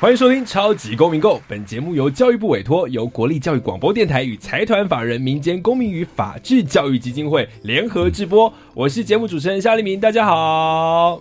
欢迎收听《超级公民购》，本节目由教育部委托，由国立教育广播电台与财团法人民间公民与法治教育基金会联合制播。我是节目主持人夏立明，大家好。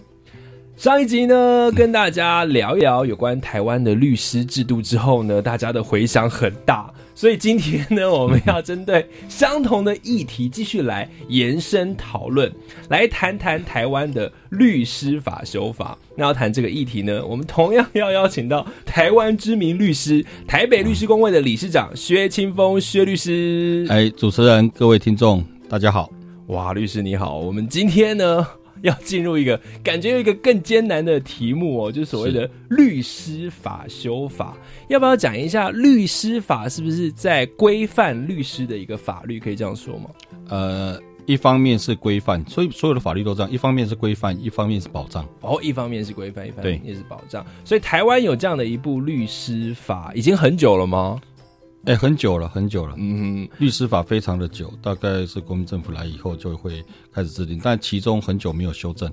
上一集呢，跟大家聊一聊有关台湾的律师制度之后呢，大家的回响很大。所以今天呢，我们要针对相同的议题继续来延伸讨论，来谈谈台湾的律师法修法。那要谈这个议题呢，我们同样要邀请到台湾知名律师、台北律师公会的理事长薛清峰薛律师。哎，主持人、各位听众，大家好！哇，律师你好，我们今天呢？要进入一个感觉有一个更艰难的题目哦，就是所谓的律师法修法。要不要讲一下律师法是不是在规范律师的一个法律？可以这样说吗？呃，一方面是规范，所以所有的法律都这样。一方面是规范，一方面是保障。哦，一方面是规范，一方面也是保障。所以台湾有这样的一部律师法，已经很久了吗？哎，很久了，很久了。嗯，律师法非常的久，大概是国民政府来以后就会开始制定，但其中很久没有修正。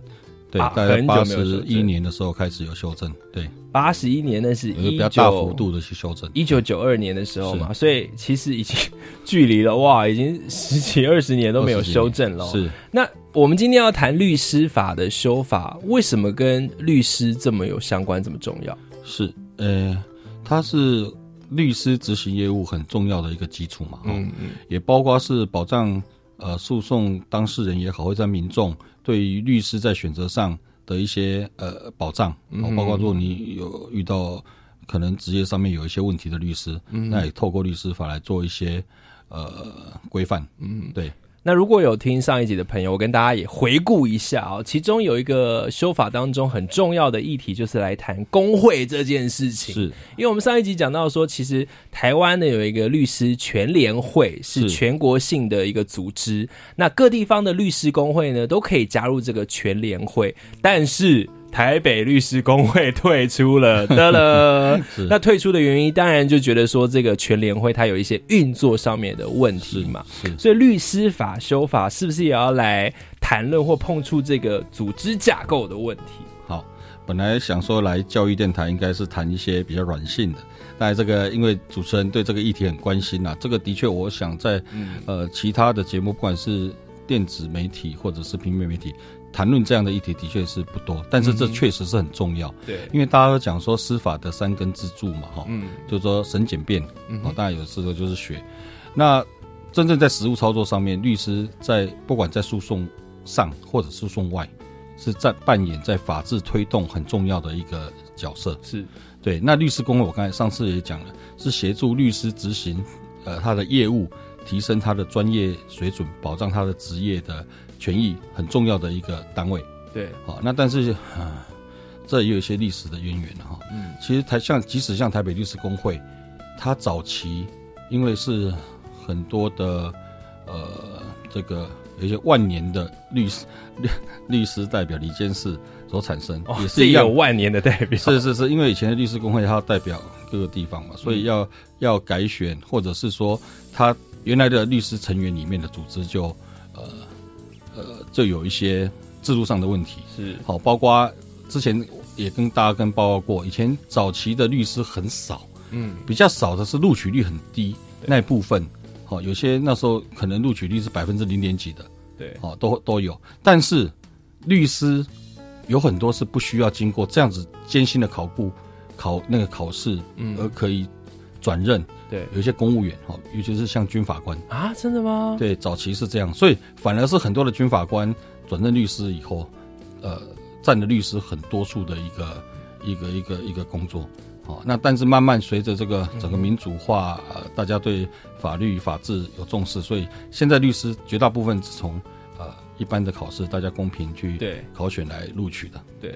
对，大概八十一年的时候开始有修正。对，八十一年那是一比较大幅度的去修正。一九九二年的时候嘛，所以其实已经距离了哇，已经十几二十年都没有修正了。是。那我们今天要谈律师法的修法，为什么跟律师这么有相关，这么重要？是，呃，它是。律师执行业务很重要的一个基础嘛，嗯嗯，也包括是保障呃诉讼当事人也好，或者民众对于律师在选择上的一些呃保障，包括如果你有遇到可能职业上面有一些问题的律师，嗯。那也透过律师法来做一些呃规范，嗯，对。那如果有听上一集的朋友，我跟大家也回顾一下啊，其中有一个修法当中很重要的议题，就是来谈工会这件事情。是，因为我们上一集讲到说，其实台湾呢有一个律师全联会，是全国性的一个组织，那各地方的律师工会呢都可以加入这个全联会，但是。台北律师工会退出了，得了。那退出的原因，当然就觉得说这个全联会它有一些运作上面的问题嘛。是，所以律师法修法是不是也要来谈论或碰触这个组织架构的问题？好，本来想说来教育电台应该是谈一些比较软性的，但这个因为主持人对这个议题很关心呐，这个的确我想在呃其他的节目，不管是电子媒体或者是平面媒体。谈论这样的议题的确是不多，但是这确实是很重要。对，因为大家都讲说司法的三根支柱嘛，哈，嗯，就是说审检辩，哦，当然有时候就是学。那真正在实务操作上面，律师在不管在诉讼上或者诉讼外，是在扮演在法治推动很重要的一个角色。是对。那律师工会我刚才上次也讲了，是协助律师执行呃他的业务，提升他的专业水准，保障他的职业的。权益很重要的一个单位，对，好，那但是啊，这也有一些历史的渊源哈。嗯，其实台像即使像台北律师工会，它早期因为是很多的呃这个有一些万年的律师律 律师代表李监事所产生，也是一样万年的代表。是是是，因为以前的律师工会它代表各个地方嘛，所以要要改选，或者是说他原来的律师成员里面的组织就呃。呃，就有一些制度上的问题，是。好，包括之前也跟大家跟报告过，以前早期的律师很少，嗯，比较少的是录取率很低那部分，好，有些那时候可能录取率是百分之零点几的，对，好，都都有，但是律师有很多是不需要经过这样子艰辛的考顾考那个考试，嗯，而可以转任。对，有一些公务员哈，尤其是像军法官啊，真的吗？对，早期是这样，所以反而是很多的军法官转任律师以后，呃，占了律师很多数的一个一个一个一个工作。好，那但是慢慢随着这个整个民主化，呃，大家对法律法治有重视，所以现在律师绝大部分是从呃一般的考试，大家公平去对考选来录取的。对。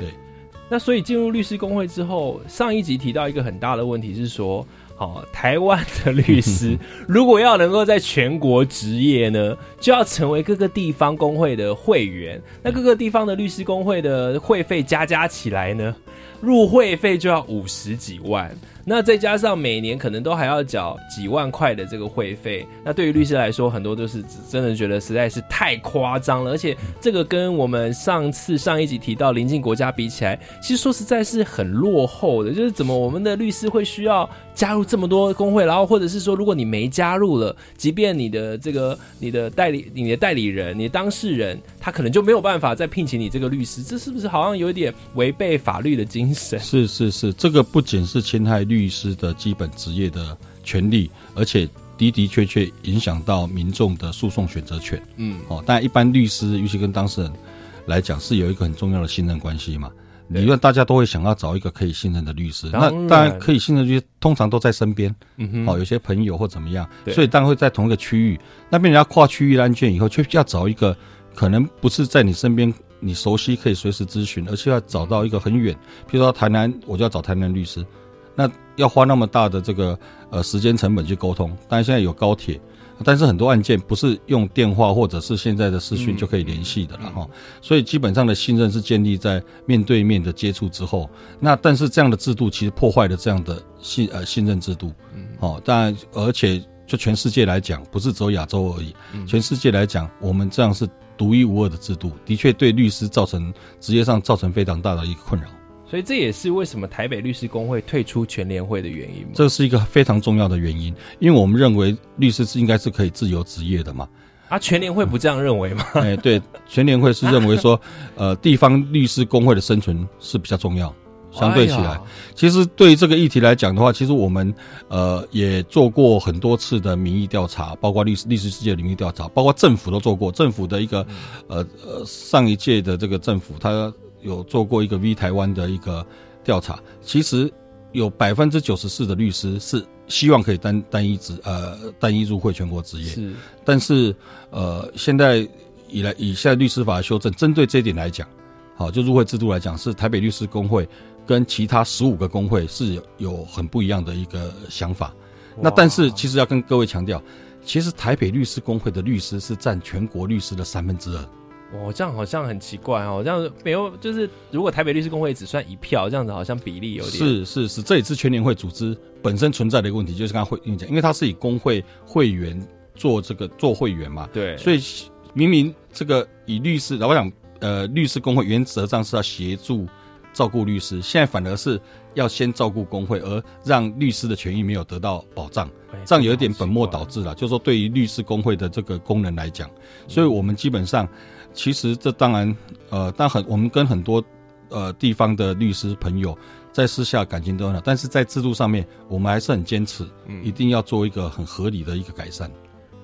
那所以进入律师工会之后，上一集提到一个很大的问题是说，好，台湾的律师 如果要能够在全国执业呢，就要成为各个地方工会的会员。那各个地方的律师工会的会费加加起来呢，入会费就要五十几万。那再加上每年可能都还要缴几万块的这个会费，那对于律师来说，很多都是真的觉得实在是太夸张了。而且这个跟我们上次上一集提到邻近国家比起来，其实说实在是很落后的。就是怎么我们的律师会需要加入这么多工会，然后或者是说，如果你没加入了，即便你的这个你的代理、你的代理人、你的当事人，他可能就没有办法再聘请你这个律师，这是不是好像有点违背法律的精神？是是是，这个不仅是侵害律。律师的基本职业的权利，而且的的确确影响到民众的诉讼选择权。嗯，哦，但一般律师，尤其跟当事人来讲，是有一个很重要的信任关系嘛。理论大家都会想要找一个可以信任的律师，那当然可以信任律师，通常都在身边。嗯哼，哦，有些朋友或怎么样，所以当然会在同一个区域。那边人家跨区域案件以后，却要找一个可能不是在你身边。你熟悉可以随时咨询，而且要找到一个很远，比如说台南，我就要找台南律师。那要花那么大的这个呃时间成本去沟通，当然现在有高铁，但是很多案件不是用电话或者是现在的视讯就可以联系的了哈，所以基本上的信任是建立在面对面的接触之后。那但是这样的制度其实破坏了这样的信呃信任制度，哦，但而且就全世界来讲，不是只有亚洲而已，全世界来讲，我们这样是独一无二的制度，的确对律师造成职业上造成非常大的一个困扰。所以这也是为什么台北律师工会退出全联会的原因。这是一个非常重要的原因，因为我们认为律师是应该是可以自由职业的嘛。啊，全联会不这样认为吗？哎，对，全联会是认为说，呃，地方律师工会的生存是比较重要。相对起来，其实对于这个议题来讲的话，其实我们呃也做过很多次的民意调查，包括律师律师世界的民意调查，包括政府都做过。政府的一个呃呃上一届的这个政府，他。有做过一个 V 台湾的一个调查，其实有百分之九十四的律师是希望可以单单一职呃单一入会全国职业，是，但是呃现在以来以现在律师法的修正，针对这一点来讲，好就入会制度来讲，是台北律师工会跟其他十五个工会是有有很不一样的一个想法。那但是其实要跟各位强调，其实台北律师工会的律师是占全国律师的三分之二。哦，这样好像很奇怪哦，这样没有，就是如果台北律师工会只算一票，这样子好像比例有点是是是，这也是全联会组织本身存在的一个问题，就是刚刚会跟你讲，因为它是以工会会员做这个做会员嘛，对，所以明明这个以律师，我想呃，律师工会原则上是要协助照顾律师，现在反而是要先照顾工会，而让律师的权益没有得到保障，这样有一点本末倒置了。就是说，对于律师工会的这个功能来讲，所以我们基本上。其实这当然，呃，但很我们跟很多呃地方的律师朋友在私下感情都很好，但是在制度上面，我们还是很坚持，一定要做一个很合理的一个改善。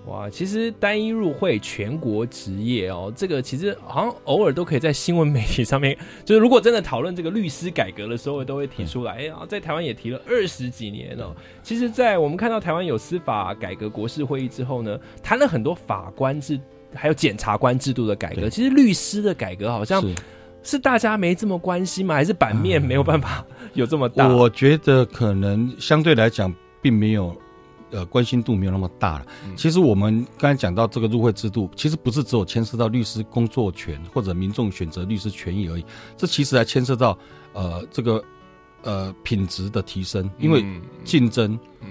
哇，其实单一入会全国职业哦，这个其实好像偶尔都可以在新闻媒体上面，就是如果真的讨论这个律师改革的时候，都会提出来。哎呀，在台湾也提了二十几年哦。其实，在我们看到台湾有司法改革国事会议之后呢，谈了很多法官制。还有检察官制度的改革，其实律师的改革好像是大家没这么关心吗？还是版面没有办法 有这么大？我觉得可能相对来讲，并没有呃关心度没有那么大了。其实我们刚才讲到这个入会制度，其实不是只有牵涉到律师工作权或者民众选择律师权益而已，这其实还牵涉到呃这个呃品质的提升，因为竞争，嗯，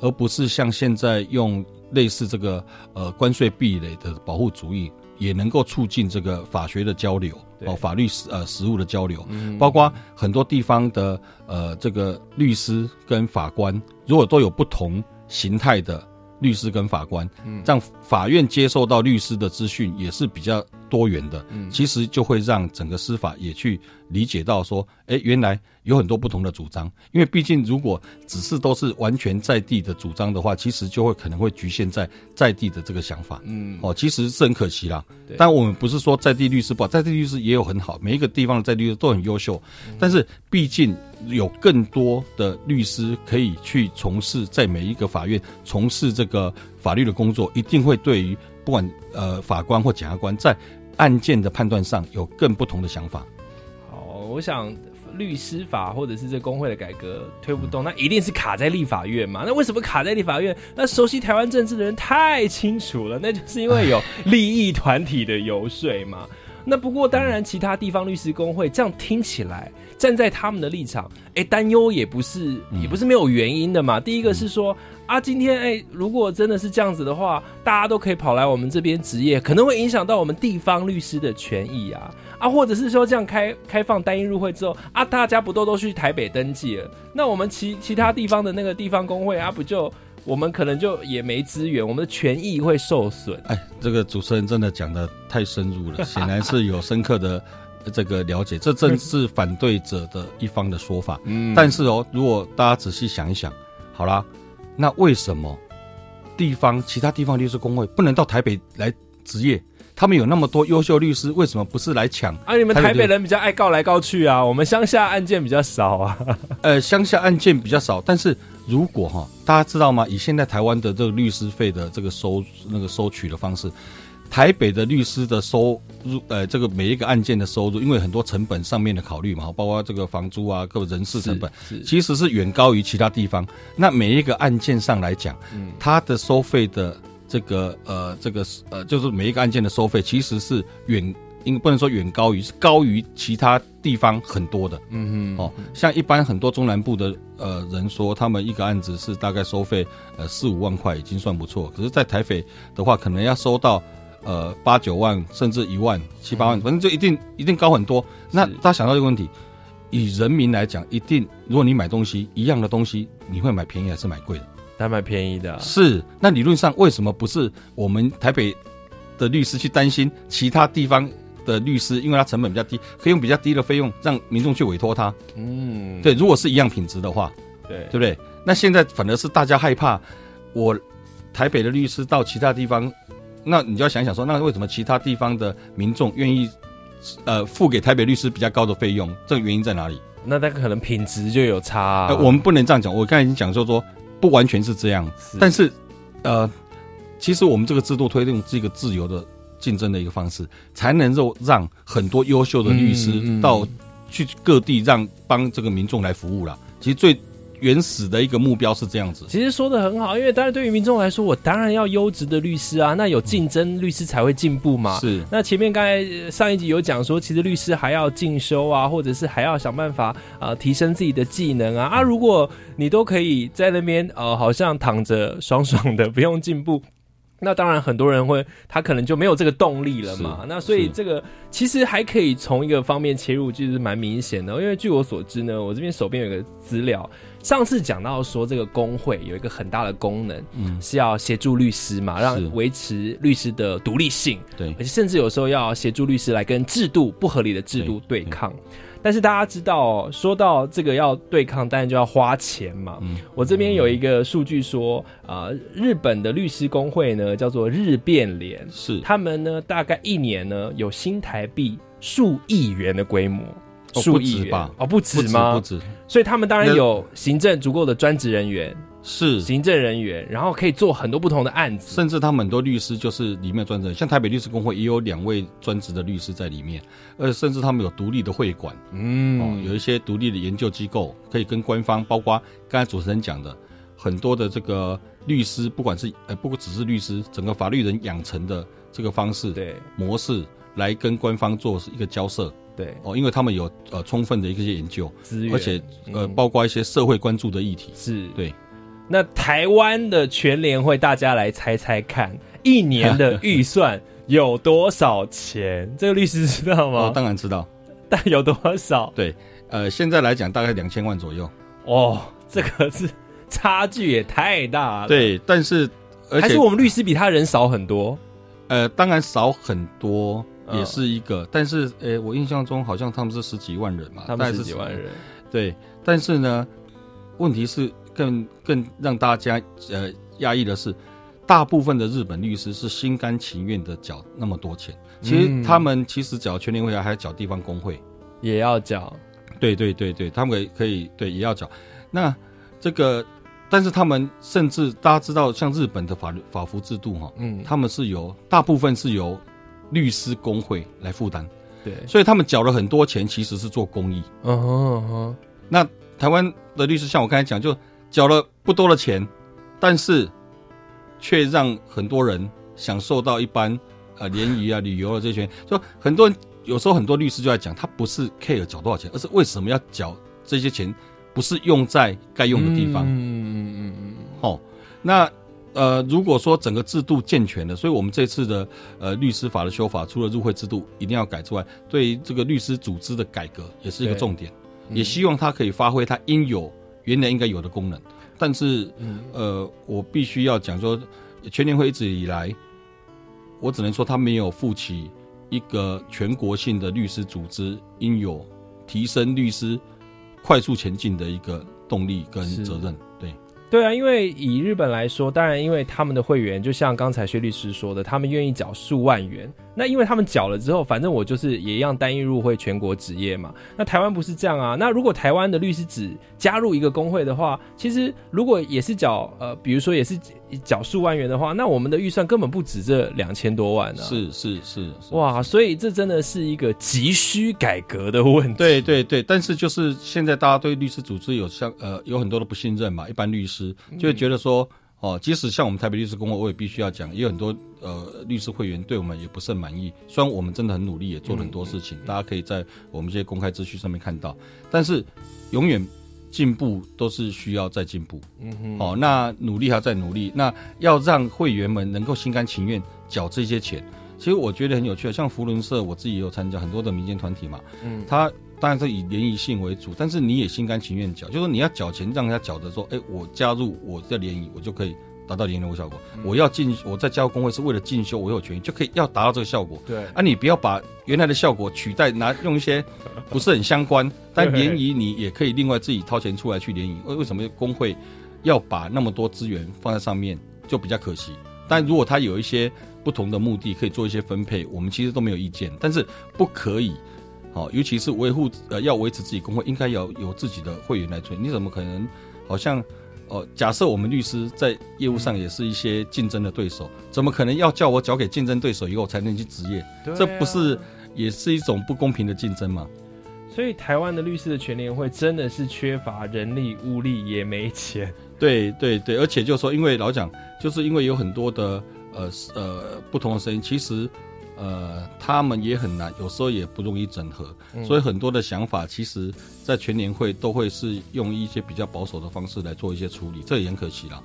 而不是像现在用。类似这个呃关税壁垒的保护主义，也能够促进这个法学的交流哦，法律实呃实务的交流，包括很多地方的呃这个律师跟法官，如果都有不同形态的律师跟法官，让法院接受到律师的资讯也是比较多元的，嗯其实就会让整个司法也去理解到说，哎，原来。有很多不同的主张，因为毕竟如果只是都是完全在地的主张的话，其实就会可能会局限在在地的这个想法。嗯，哦，其实是很可惜啦。但我们不是说在地律师不好，在地律师也有很好，每一个地方的在地律师都很优秀。但是毕竟有更多的律师可以去从事在每一个法院从事这个法律的工作，一定会对于不管呃法官或检察官在案件的判断上有更不同的想法。好，我想。律师法或者是这工会的改革推不动，那一定是卡在立法院嘛？那为什么卡在立法院？那熟悉台湾政治的人太清楚了，那就是因为有利益团体的游说嘛。那不过当然，其他地方律师工会这样听起来，站在他们的立场，哎，担忧也不是也不是没有原因的嘛。第一个是说啊，今天哎，如果真的是这样子的话，大家都可以跑来我们这边执业，可能会影响到我们地方律师的权益啊啊，或者是说这样开开放单一入会之后啊，大家不都都去台北登记了？那我们其其他地方的那个地方工会啊，不就？我们可能就也没资源，我们的权益会受损。哎，这个主持人真的讲的太深入了，显然是有深刻的这个了解。这正是反对者的一方的说法。嗯，但是哦，如果大家仔细想一想，好啦，那为什么地方其他地方律师工会不能到台北来执业？他们有那么多优秀律师，为什么不是来抢？啊，你们台北人比较爱告来告去啊，我们乡下案件比较少啊。呃，乡下案件比较少，但是如果哈，大家知道吗？以现在台湾的这个律师费的这个收那个收取的方式，台北的律师的收入，呃，这个每一个案件的收入，因为很多成本上面的考虑嘛，包括这个房租啊，各人事成本，其实是远高于其他地方。那每一个案件上来讲，嗯，它的收费的。这个呃，这个呃，就是每一个案件的收费其实是远，应不能说远高于，是高于其他地方很多的。嗯嗯。哦，像一般很多中南部的呃人说，他们一个案子是大概收费呃四五万块已经算不错，可是，在台北的话，可能要收到呃八九万甚至一万七八万，反正就一定一定高很多。那大家想到一个问题，以人民来讲，一定如果你买东西一样的东西，你会买便宜还是买贵的？还买便宜的，是那理论上为什么不是我们台北的律师去担心其他地方的律师，因为他成本比较低，可以用比较低的费用让民众去委托他。嗯，对，如果是一样品质的话，对，对不对？那现在反而是大家害怕，我台北的律师到其他地方，那你就要想想说，那为什么其他地方的民众愿意呃付给台北律师比较高的费用？这个原因在哪里？那那可能品质就有差。我们不能这样讲，我刚才已经讲说说。不完全是这样，但是，呃，其实我们这个制度推动是一个自由的竞争的一个方式，才能够让很多优秀的律师到去各地让帮这个民众来服务了。其实最。原始的一个目标是这样子，其实说的很好，因为当然对于民众来说，我当然要优质的律师啊，那有竞争，律师才会进步嘛。是，那前面刚才上一集有讲说，其实律师还要进修啊，或者是还要想办法啊，提升自己的技能啊。啊，如果你都可以在那边呃，好像躺着爽爽的，不用进步。那当然，很多人会，他可能就没有这个动力了嘛。那所以这个其实还可以从一个方面切入，就是蛮明显的。因为据我所知呢，我这边手边有个资料，上次讲到说这个工会有一个很大的功能，嗯，是要协助律师嘛，让维持律师的独立性，对，而且甚至有时候要协助律师来跟制度不合理的制度对抗。但是大家知道，说到这个要对抗，当然就要花钱嘛。嗯。我这边有一个数据说，啊，日本的律师工会呢叫做日变联，是。他们呢大概一年呢有新台币数亿元的规模，数亿元。哦，不止吗？不止，所以他们当然有行政足够的专职人员。是。行政人员，然后可以做很多不同的案子，甚至他们很多律师就是里面专职，像台北律师工会也有两位专职的律师在里面，呃，甚至他们有独立的会馆，嗯，有一些独立的研究机构，可以跟官方，包括刚才主持人讲的很多的这个律师，不管是呃，不只是律师，整个法律人养成的这个方式对。模式来跟官方做一个交涉，对哦，因为他们有呃充分的一些研究资源，而且呃，包括一些社会关注的议题，是对。那台湾的全联会，大家来猜猜看，一年的预算有多少钱？这个律师知道吗？当然知道，但有多少？对，呃，现在来讲大概两千万左右。哦，这个是差距也太大了。对，但是还是我们律师比他人少很多。呃，当然少很多，也是一个。但是，呃，我印象中好像他们是十几万人嘛，他们十几万人。对，但是呢，问题是。更更让大家呃压抑的是，大部分的日本律师是心甘情愿的缴那么多钱。其实他们其实缴全联会还要缴地方工会，也要缴。对对对对，他们可以可以对也要缴。那这个，但是他们甚至大家知道，像日本的法律法服制度哈，嗯，他们是由大部分是由律师工会来负担。对，所以他们缴了很多钱，其实是做公益。嗯哼嗯哼，那台湾的律师像我刚才讲，就缴了不多的钱，但是却让很多人享受到一般呃联谊啊、旅游啊这些权。说很多人有时候很多律师就在讲，他不是 care 缴多少钱，而是为什么要缴这些钱，不是用在该用的地方。嗯嗯嗯嗯哦，那呃，如果说整个制度健全了，所以我们这次的呃律师法的修法，除了入会制度一定要改之外，对于这个律师组织的改革也是一个重点，嗯也希望它可以发挥它应有原来应该有的功能。但是嗯呃，我必须要讲说，全联会一直以来，我只能说他没有负起一个全国性的律师组织应有提升律师快速前进的一个动力跟责任。对。啊，因为以日本来说，当然因为他们的会员，就像刚才薛律师说的，他们愿意缴数万元。那因为他们缴了之后，反正我就是也一样单一入会全国职业嘛。那台湾不是这样啊？那如果台湾的律师只加入一个工会的话，其实如果也是缴呃，比如说也是缴数万元的话，那我们的预算根本不止这两千多万啊。是是是，是哇，所以这真的是一个急需改革的问题。对对对，但是就是现在大家对律师组织有像呃有很多的不信任嘛，一般律师就会觉得说，哦，即使像我们台北律师工会，我也必须要讲，也有很多呃律师会员对我们也不甚满意。虽然我们真的很努力，也做了很多事情，大家可以在我们这些公开资讯上面看到，但是永远进步都是需要再进步。嗯哼，哦，那努力还要再努力，那要让会员们能够心甘情愿缴这些钱。其实我觉得很有趣啊，像福伦社，我自己也有参加很多的民间团体嘛，嗯，他当然是以联谊性为主，但是你也心甘情愿缴，就是说你要缴钱让人家缴的说，哎，我加入我在联谊，我就可以达到联谊的效果。我要进，我在加入工会是为了进修，我有权益就可以要达到这个效果。对，啊，你不要把原来的效果取代拿用一些不是很相关，但联谊你也可以另外自己掏钱出来去联谊。为为什么工会要把那么多资源放在上面，就比较可惜。但如果他有一些不同的目的，可以做一些分配，我们其实都没有意见。但是不可以，好、尤其是维护呃要维持自己工会，应该要有自己的会员来存。你怎么可能好像？哦，假设我们律师在业务上也是一些竞争的对手，怎么可能要叫我交给竞争对手以后才能去执业？啊这不是也是一种不公平的竞争吗？所以台湾的律师的全联会真的是缺乏人力、物力，也没钱。对对对，而且就说，因为老讲，就是因为有很多的呃呃不同的声音，其实呃他们也很难，有时候也不容易整合，所以很多的想法，其实在全年会都会是用一些比较保守的方式来做一些处理，这也很可惜啦。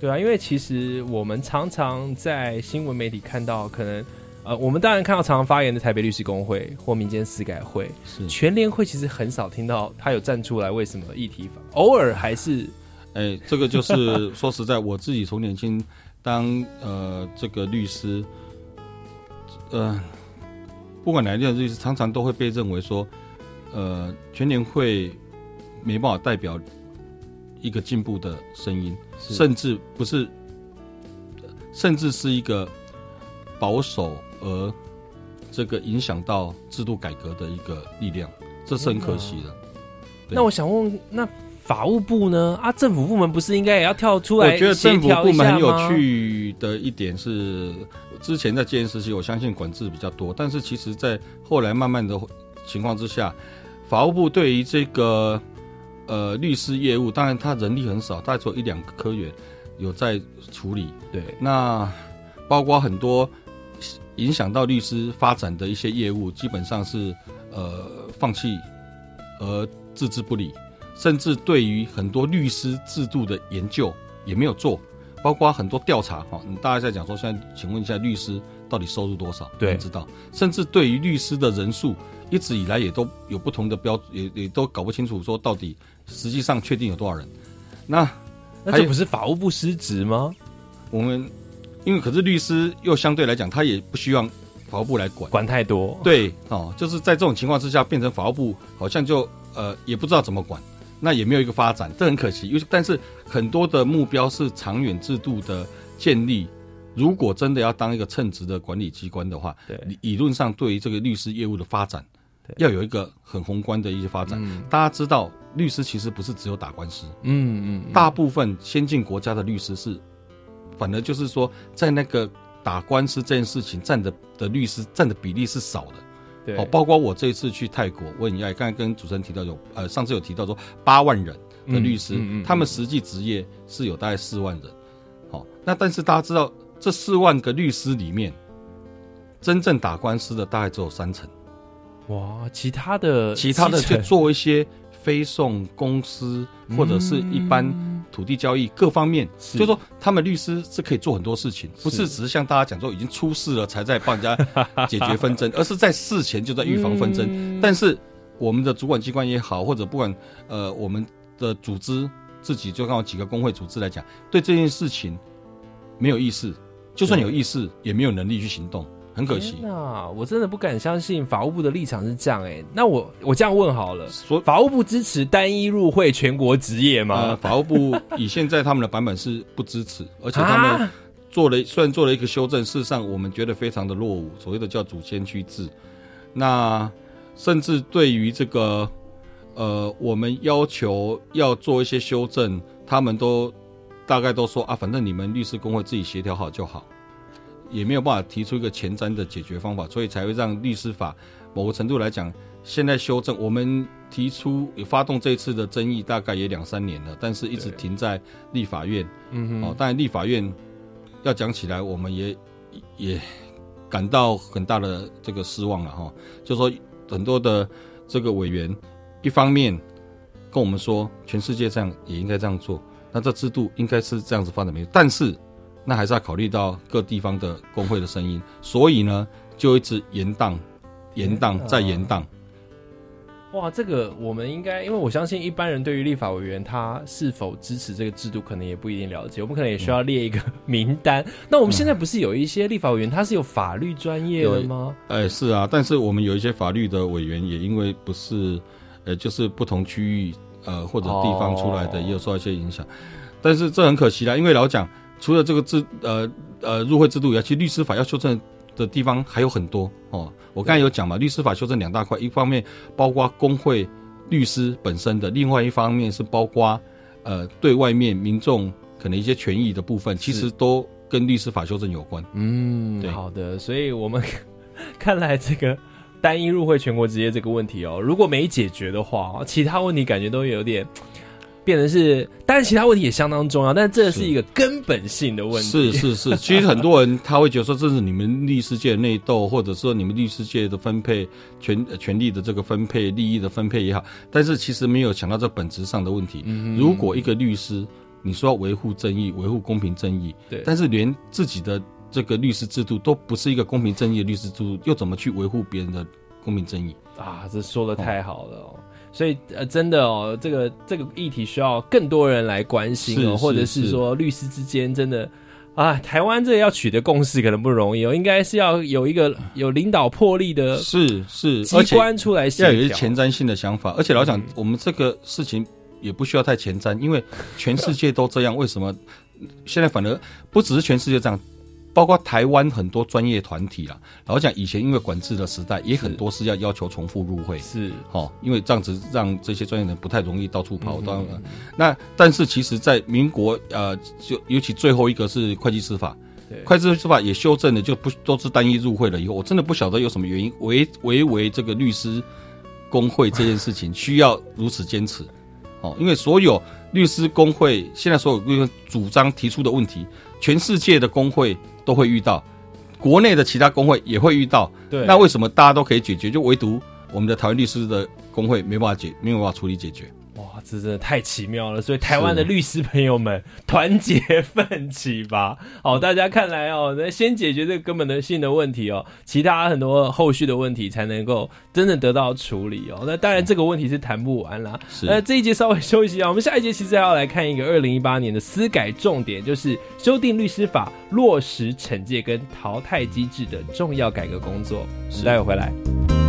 对啊，因为其实我们常常在新闻媒体看到，可能呃，我们当然看到常常发言的台北律师工会或民间司改会，是，全联会其实很少听到他有站出来为什么议题法，偶尔还是 哎，这个就是说实在，我自己从年轻当呃这个律师，呃，不管哪一件律师，常常都会被认为说，呃，全联会没办法代表一个进步的声音，甚至不是，甚至是一个保守而这个影响到制度改革的一个力量，这是很可惜的。那我想问，那法务部呢？啊，政府部门不是应该也要跳出来我觉得政府部门很有，趣的一点是，之前在戒严时期，我相信管制比较多，但是其实，在后来慢慢的情况之下，法务部对于这个呃律师业务，当然他人力很少，大概只有一两个科员有在处理。对，那包括很多影响到律师发展的一些业务，基本上是呃放弃而置之不理，甚至对于很多律师制度的研究也没有做，包括很多调查哈，你大家在讲说，现在请问一下律师到底收入多少？对知道，甚至对于律师的人数，一直以来也都有不同的标，也也都搞不清楚说到底实际上确定有多少人。那那这不是法务部失职吗？我们因为可是律师又相对来讲，他也不希望法务部来管。管太多，对哦，就是在这种情况之下，变成法务部好像就呃也不知道怎么管，那也没有一个发展，这很可惜。因为但是很多的目标是长远制度的建立。如果真的要当一个称职的管理机关的话，对理理论上对于这个律师业务的发展，对要有一个很宏观的一些发展。嗯大家知道，律师其实不是只有打官司，嗯嗯，大部分先进国家的律师是，反而就是说，在那个打官司这件事情占的的律师占的比例是少的，对。哦，包括我这一次去泰国，我很讶异，刚才跟主持人提到有，呃，上次有提到说八万人的律师，嗯嗯嗯。他们实际职业是有大概四万人，好、那但是大家知道，这四万个律师里面，真正打官司的大概只有三成，哇，其他的其他的七成。就做一些非送公司或者是一般土地交易各方面，是。就说他们律师是可以做很多事情，不是只是像大家讲说已经出事了才在帮人家 解决纷争，而是在事前就在预防纷争。嗯。但是我们的主管机关也好，或者不管呃我们的组织自己，就刚好几个工会组织来讲，对这件事情没有意识，就算有意识，也没有能力去行动，很可惜啊。我真的不敢相信法务部的立场是这样哎、那我我这样问好了，所法务部支持单一入会全国职业呃，吗？法务部 以现在他们的版本是不支持，而且他们啊做了虽然做了一个修正，事实上我们觉得非常的落伍，所谓的叫主先驱制。那甚至对于这个呃，我们要求要做一些修正，他们都大概都说啊，反正你们律师工会自己协调好就好，也没有办法提出一个前瞻的解决方法，所以才会让律师法某个程度来讲，现在修正我们提出发动这一次的争议，大概也两三年了，但是一直停在立法院。嗯哦，当然立法院要讲起来，我们也也感到很大的这个失望了哈。就说很多的这个委员，一方面跟我们说，全世界这样也应该这样做，那这制度应该是这样子发展没有，但是那还是要考虑到各地方的工会的声音，所以呢，就一直延宕、延宕再延宕。哇，这个我们应该，因为我相信一般人对于立法委员他是否支持这个制度，可能也不一定了解。我们可能也需要列一个名单。那我们现在不是有一些立法委员他是有法律专业的吗？哎，是啊，但是我们有一些法律的委员也因为不是，呃，就是不同区域呃或者地方出来的，哦也有受到一些影响。但是这很可惜啦，因为老讲，除了这个制呃呃入会制度以外，其实律师法要修正的地方还有很多哦。我刚才有讲嘛，律师法修正两大块，一方面包括工会律师本身的，另外一方面是包括呃对外面民众可能一些权益的部分，其实都跟律师法修正有关。嗯，对好的，所以我们 看来这个单一入会全国职业这个问题哦，如果没解决的话，哦其他问题感觉都有点变成是，当然其他问题也相当重要，但这是是一个根本性的问题。是是是，其实很多人他会觉得说这是你们律师界的内斗，或者说你们律师界的分配权呃权利的这个分配、利益的分配也好，但是其实没有想到这本质上的问题。嗯如果一个律师你说要维护正义、维护公平正义，对但是连自己的这个律师制度都不是一个公平正义的律师制度，又怎么去维护别人的公平正义？啊，这说的太好了哦。所以呃，真的哦，这个这个议题需要更多人来关心哦，或者是是说律师之间真的啊，台湾这要取得共识可能不容易哦，应该是要有一个有领导魄力的是是，机关出来协要有一些前瞻性的想法，而且老讲嗯，我们这个事情也不需要太前瞻，因为全世界都这样，为什么？现在反而不只是全世界这样？包括台湾很多专业团体啊，老讲以前因为管制的时代，也很多是要要求重复入会，是哦，因为这样子让这些专业人不太容易到处跑。嗯当然，那但是其实，在民国呃，就尤其最后一个是会计师法，对会计师法也修正了，就不都是单一入会了。以后我真的不晓得有什么原因唯唯唯这个律师工会这件事情 需要如此坚持。哦，因为所有律师工会现在所有律师主张提出的问题，全世界的工会都会遇到，国内的其他工会也会遇到。对，那为什么大家都可以解决，就唯独我们的台湾律师的工会没办法解，没有办法处理解决？哇，这真的太奇妙了！所以台湾的律师朋友们，团结奋起吧！好，大家看来哦，那先解决这个根本的性的问题哦，其他很多后续的问题才能够真正得到处理哦。那当然，这个问题是谈不完啦。是那这一节稍微休息一下，我们下一节其实还要来看一个二零一八年的司改重点，就是修订律师法，落实惩戒跟淘汰机制的重要改革工作。待会回来。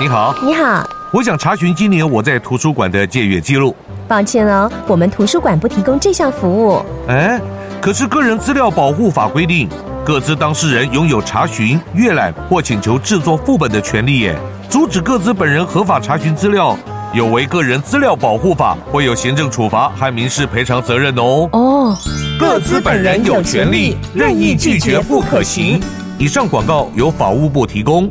哎，你好，你好，我想查询今年我在图书馆的借阅记录。抱歉哦，我们图书馆不提供这项服务。哎，可是个人资料保护法规定，各自当事人拥有查询、阅览或请求制作副本的权利耶。阻止各自本人合法查询资料，有违个人资料保护法，会有行政处罚和民事赔偿责任哦。哦，各自本人有权利任意拒绝不可行。以上广告由法务部提供。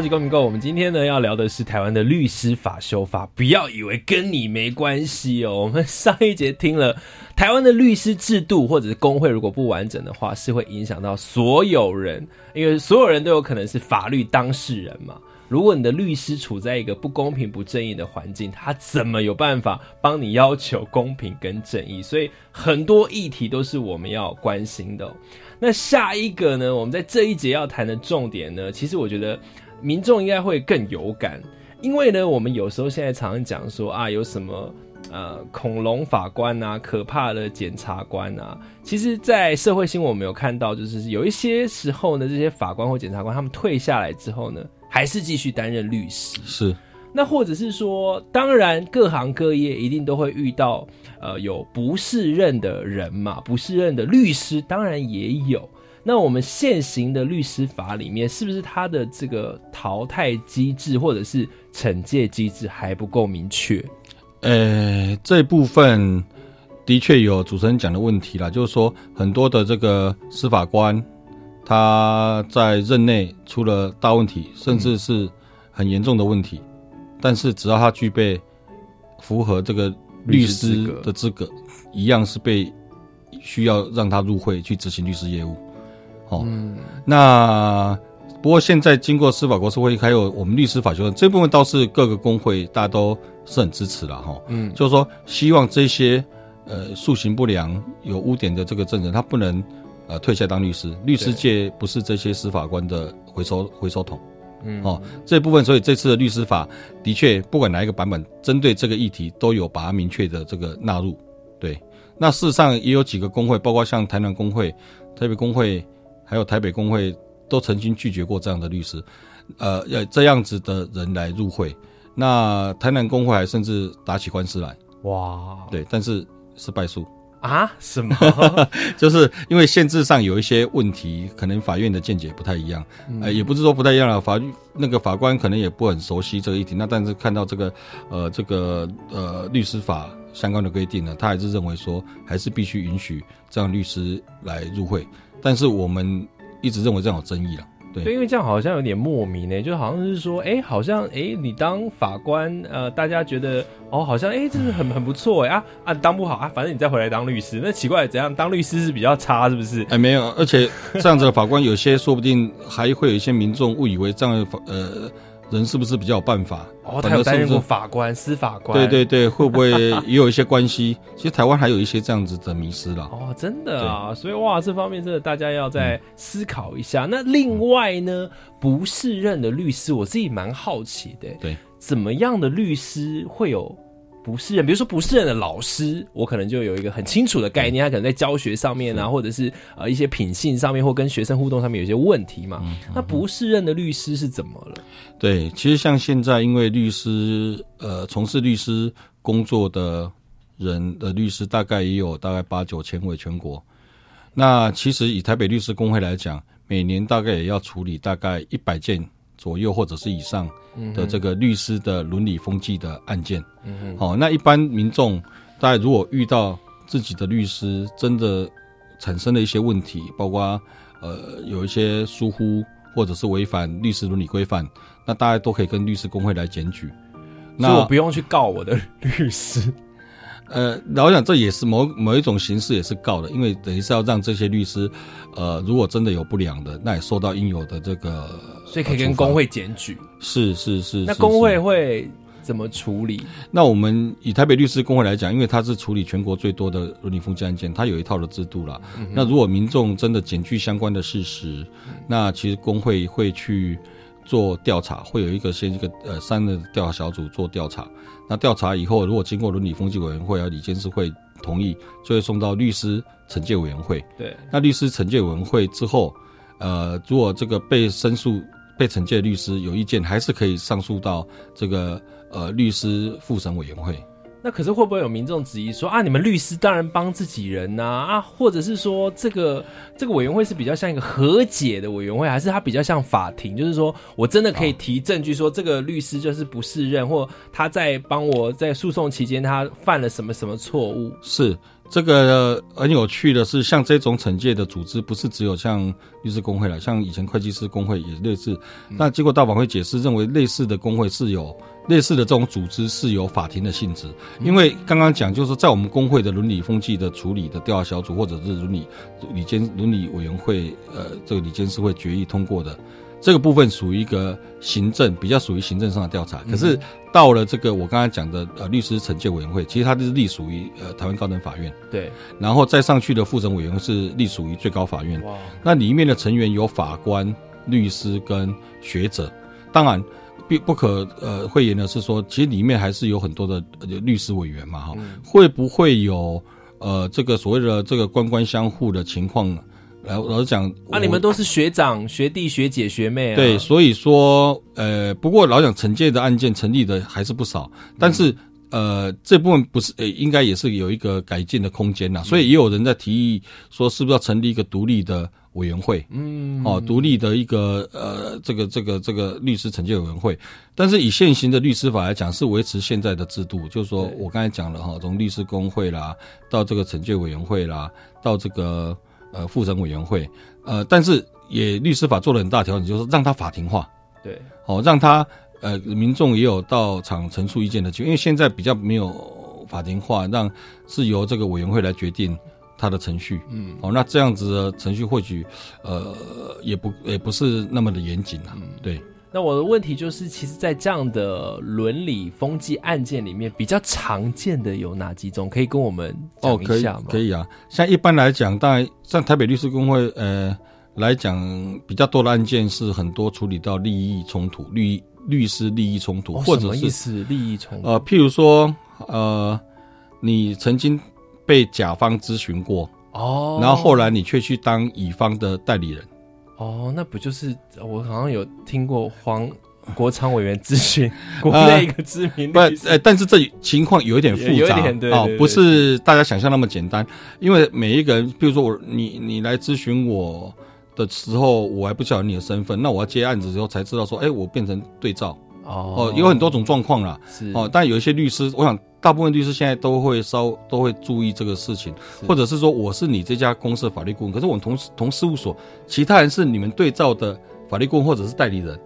超级公民购，我们今天呢要聊的是台湾的律师法修法。不要以为跟你没关系哦。我们上一节听了台湾的律师制度或者是工会，如果不完整的话，是会影响到所有人，因为所有人都有可能是法律当事人嘛。如果你的律师处在一个不公平、不正义的环境，他怎么有办法帮你要求公平跟正义？所以很多议题都是我们要关心的、那下一个呢？我们在这一节要谈的重点呢，其实我觉得民众应该会更有感，因为呢，我们有时候现在常常讲说啊，有什么呃恐龙法官啊，可怕的检察官啊，其实，在社会新闻我们有看到，就是有一些时候呢，这些法官或检察官他们退下来之后呢，还是继续担任律师。是那或者是说，当然各行各业一定都会遇到呃有不适任的人嘛，不适任的律师当然也有。那我们现行的律师法里面，是不是它的这个淘汰机制或者是惩戒机制还不够明确？呃，这部分的确有主持人讲的问题啦，就是说很多的这个司法官他在任内出了大问题，甚至是很严重的问题，但是只要他具备符合这个律师的资格，一样是被需要让他入会去执行律师业务。哦，那不过现在经过司法国事会议，还有我们律师法修正这部分，倒是各个工会大家都是很支持了哈。嗯，就是说希望这些呃素行不良、有污点的这个证人，他不能呃退下当律师，律师界不是这些司法官的回收回收桶。嗯哦，这部分，所以这次的律师法的确，不管哪一个版本，针对这个议题都有把它明确的这个纳入。对，那事实上也有几个工会，包括像台南工会、台北工会，还有台北工会，都曾经拒绝过这样的律师，呃，要这样子的人来入会。那台南工会还甚至打起官司来，哇，对，但是是败诉。啊？什么？就是因为限制上有一些问题，可能法院的见解不太一样，呃，也不是说不太一样了，法律那个法官可能也不很熟悉这个议题，那但是看到这个呃这个呃律师法相关的规定呢，他还是认为说还是必须允许这样律师来入会，但是我们一直认为这样有争议了。对，因为这样好像有点莫名呢，就好像是说，哎，好像哎，你当法官，呃，大家觉得哦，好像哎，这是很很不错哎啊啊，当不好啊，反正你再回来当律师，那奇怪怎样？当律师是比较差，是不是？哎，没有，而且这样子的法官有些说不定还会有一些民众误以为这样呃人是不是比较有办法？哦，他有担任过法官、司法官，对对对，会不会也有一些关系？其实台湾还有一些这样子的迷失了。哦，真的啊，所以哇，这方面真的大家要再思考一下。那另外呢，不适任的律师，我自己蛮好奇的，对，怎么样的律师会有？不是人，比如说不是人的老师，我可能就有一个很清楚的概念，他可能在教学上面啊，或者是呃一些品性上面，或跟学生互动上面有一些问题嘛。那不是任的律师是怎么了？对，其实像现在，因为律师呃从事律师工作的人的律师大概也有大概八九千位全国。那其实以台北律师工会来讲，每年大概也要处理大概一百件。左右或者是以上的这个律师的伦理风纪的案件，嗯好，那一般民众大家如果遇到自己的律师真的产生了一些问题，包括呃有一些疏忽或者是违反律师伦理规范，那大家都可以跟律师工会来检举。那我不用去告我的律师。呃，老想这也是某某一种形式，也是告的，因为等于是要让这些律师，呃，如果真的有不良的，那也受到应有的这个，所以可以跟工会检举。是是是。那工会会怎么处理？那我们以台北律师工会来讲，因为它是处理全国最多的伦理风气案件，它有一套的制度啦。那如果民众真的检举相关的事实，那其实工会会去做调查，会有一个先一个呃三的调查小组做调查。那调查以后，如果经过伦理风纪委员会啊、理监事会同意，就会送到律师惩戒委员会。对，那律师惩戒委员会之后，呃，如果这个被申诉、被惩戒的律师有意见，还是可以上诉到这个呃律师复审委员会。那可是会不会有民众质疑说啊，你们律师当然帮自己人呐啊，或者是说这个这个委员会是比较像一个和解的委员会，还是它比较像法庭？就是说我真的可以提证据说这个律师就是不适任，或他在帮我在诉讼期间他犯了什么什么错误？是。这个很有趣的是，像这种惩戒的组织，不是只有像律师工会了，像以前会计师工会也类似。那结果大法会解释认为，类似的工会是有类似的这种组织是有法庭的性质。因为刚刚讲，就是在我们工会的伦理风纪的处理的调查小组，或者是伦理理监伦理委员会，呃，这个理监事会决议通过的。这个部分属于一个行政，比较属于行政上的调查。可是到了这个我刚才讲的呃律师惩戒委员会，其实它是隶属于呃台湾高等法院。对。然后再上去的复审委员会是隶属于最高法院。哇。那里面的成员有法官、律师跟学者。当然，不不可呃讳言的是说，其实里面还是有很多的律师委员嘛哈。会不会有呃这个所谓的这个官官相护的情况？老老实讲，啊，你们都是学长、学弟、学姐、学妹啊。对，所以说，呃，不过老讲惩戒的案件成立的还是不少，但是，呃，这部分不是，呃，应该也是有一个改进的空间呐。所以也有人在提议说，是不是要成立一个独立的委员会？嗯，哦，独立的一个呃，这个这个这个律师惩戒委员会。但是以现行的律师法来讲，是维持现在的制度，就是说我刚才讲了哈，从律师工会啦，到这个惩戒委员会啦，到这个。呃，复审委员会，呃，但是也律师法做了很大调整，就是让它法庭化，对，哦，让它呃民众也有到场陈述意见的机会，因为现在比较没有法庭化，让是由这个委员会来决定它的程序，嗯，哦，那这样子的程序或许呃也不也不是那么的严谨啊，对。那我的问题就是，其实，在这样的伦理风纪案件里面，比较常见的有哪几种？可以跟我们讲一下吗？可以啊，像一般来讲，当然，像台北律师工会呃来讲，比较多的案件是很多处理到利益冲突，律律师利益冲突，或者是利益冲突。呃，譬如说，呃，你曾经被甲方咨询过哦，然后后来你却去当乙方的代理人。哦，那不就是我好像有听过黄国昌委员咨询国内一个知名不？呃，但是这情况有一点复杂哦，不是大家想象那么简单。因为每一个人，比如说我，你你来咨询我的时候，我还不晓得你的身份，那我要接案子之后才知道说，哎，我变成对照哦，有很多种状况啦。是哦，但有一些律师，我想。大部分律师现在都会稍都会注意这个事情，或者是说我是你这家公司的法律顾问，可是我们同同事务所其他人是你们对照的法律顾问或者是代理人，